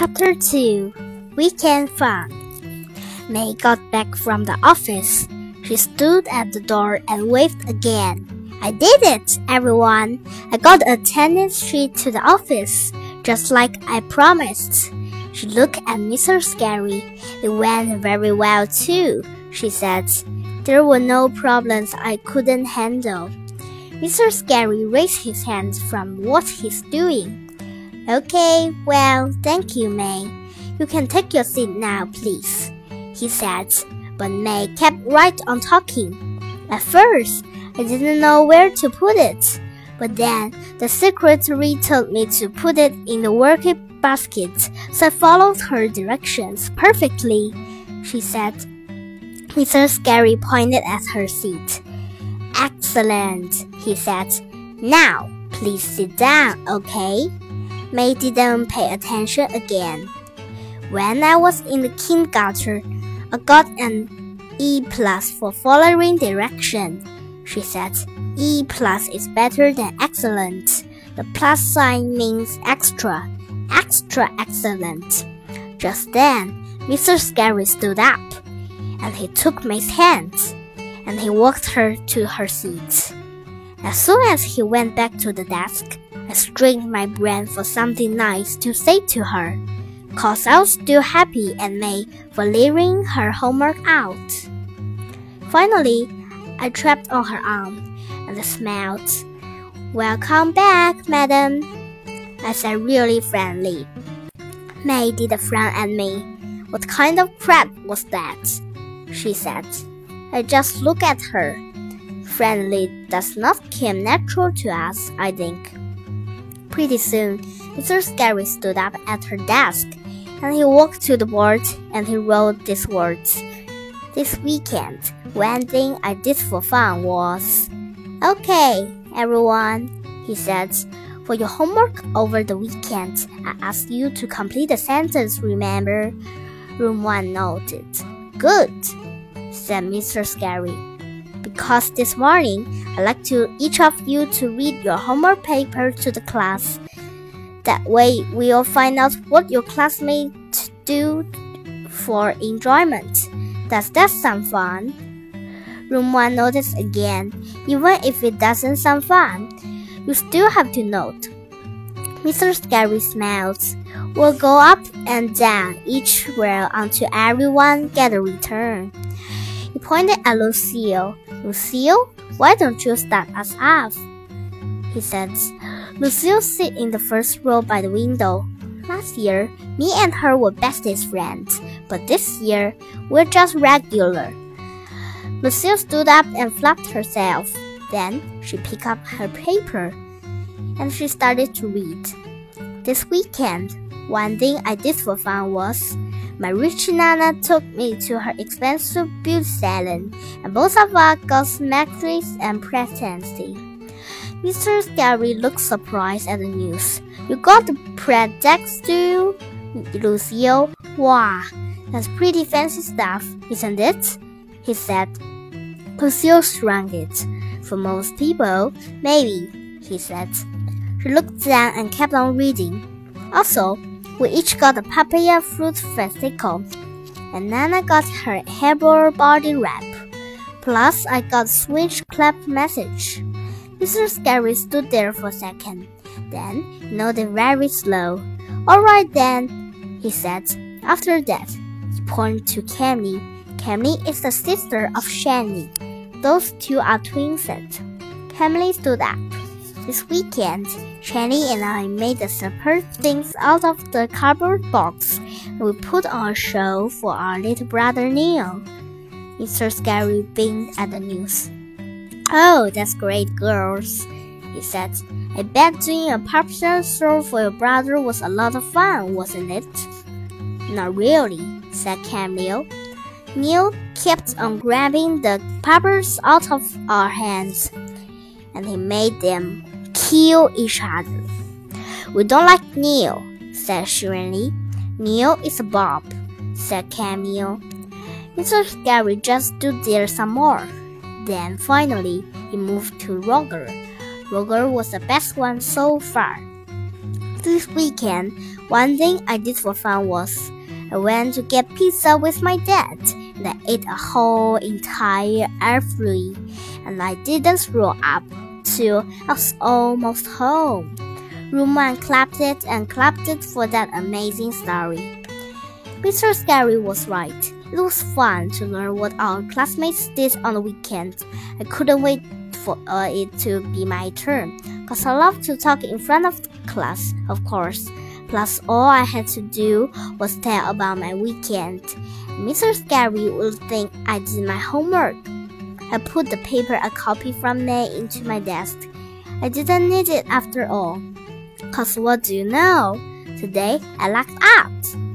Chapter 2 Weekend Fun May got back from the office. She stood at the door and waved again. I did it, everyone. I got a attendance sheet to the office, just like I promised. She looked at Mr. Scary. It went very well, too, she said. There were no problems I couldn't handle. Mr. Scary raised his hands from what he's doing. Okay, well, thank you, May. You can take your seat now, please, he said. But May kept right on talking. At first, I didn't know where to put it. But then the secretary told me to put it in the work basket, so I followed her directions perfectly, she said. Mr. Scary pointed at her seat. Excellent, he said. Now, please sit down, okay? May didn't pay attention again. When I was in the kindergarten, I got an E plus for following direction. She said, E plus is better than excellent. The plus sign means extra, extra excellent. Just then, Mr. Scary stood up, and he took May's hands, and he walked her to her seat. As soon as he went back to the desk, I strained my brain for something nice to say to her, cause I was still happy and May for leaving her homework out. Finally, I trapped on her arm and smiled. Welcome back, madam. I said really friendly. May did a frown at me. What kind of crap was that? She said. I just looked at her. Friendly does not come natural to us, I think. Pretty soon, Mr. Scary stood up at her desk, and he walked to the board and he wrote these words. This weekend, one thing I did for fun was. Okay, everyone, he said. For your homework over the weekend, I asked you to complete the sentence, remember? Room 1 noted. Good, said Mr. Scary. Because this morning I'd like to each of you to read your homework paper to the class. That way we'll find out what your classmates do for enjoyment. Does that sound fun? Room 1 noticed again. Even if it doesn't sound fun, you still have to note. Mr. Scary smiles. We'll go up and down each row until everyone gets a return. He pointed at Lucille. Lucille, why don't you start us off? He said. Lucille sit in the first row by the window. Last year, me and her were bestest friends, but this year, we're just regular. Lucille stood up and flapped herself. Then she picked up her paper and she started to read. This weekend, one thing I did for fun was my rich Nana took me to her expensive beauty salon, and both of us got necklaces and pretency. Mr. Scary looked surprised at the news. You got the pretext too? Lucille, wow, that's pretty fancy stuff, isn't it? He said. Lucille shrugged it. For most people, maybe, he said. She looked down and kept on reading. Also, we each got a papaya fruit festival, and Nana got her herbal body wrap. Plus, I got switch clap message. Mr. Scary stood there for a second, then nodded very slow. All right then, he said. After that, he pointed to Cammy. Cammy is the sister of Chenille. Those two are twins. Cammy stood up. This weekend, Chenille and I made the superb things out of the cardboard box we put on a show for our little brother Neil. Mr. Scary beamed at the news. Oh, that's great, girls, he said. I bet doing a puppet show for your brother was a lot of fun, wasn't it? Not really, said Camille. Neil kept on grabbing the puppets out of our hands, and he made them kill each other. We don't like Neil, said Shirley. Neil is a Bob, said Camille. Mr. Scary just stood there some more. Then finally he moved to Roger. Roger was the best one so far. This weekend, one thing I did for fun was I went to get pizza with my dad and I ate a whole entire airfree and I didn't throw up I was almost home. Roman clapped it and clapped it for that amazing story. Mr. Scary was right. It was fun to learn what our classmates did on the weekend. I couldn't wait for uh, it to be my turn, cause I love to talk in front of class, of course. Plus, all I had to do was tell about my weekend. Mr. Scary would think I did my homework. I put the paper a copy from May into my desk. I didn't need it after all. Cause what do you know? Today I lucked out.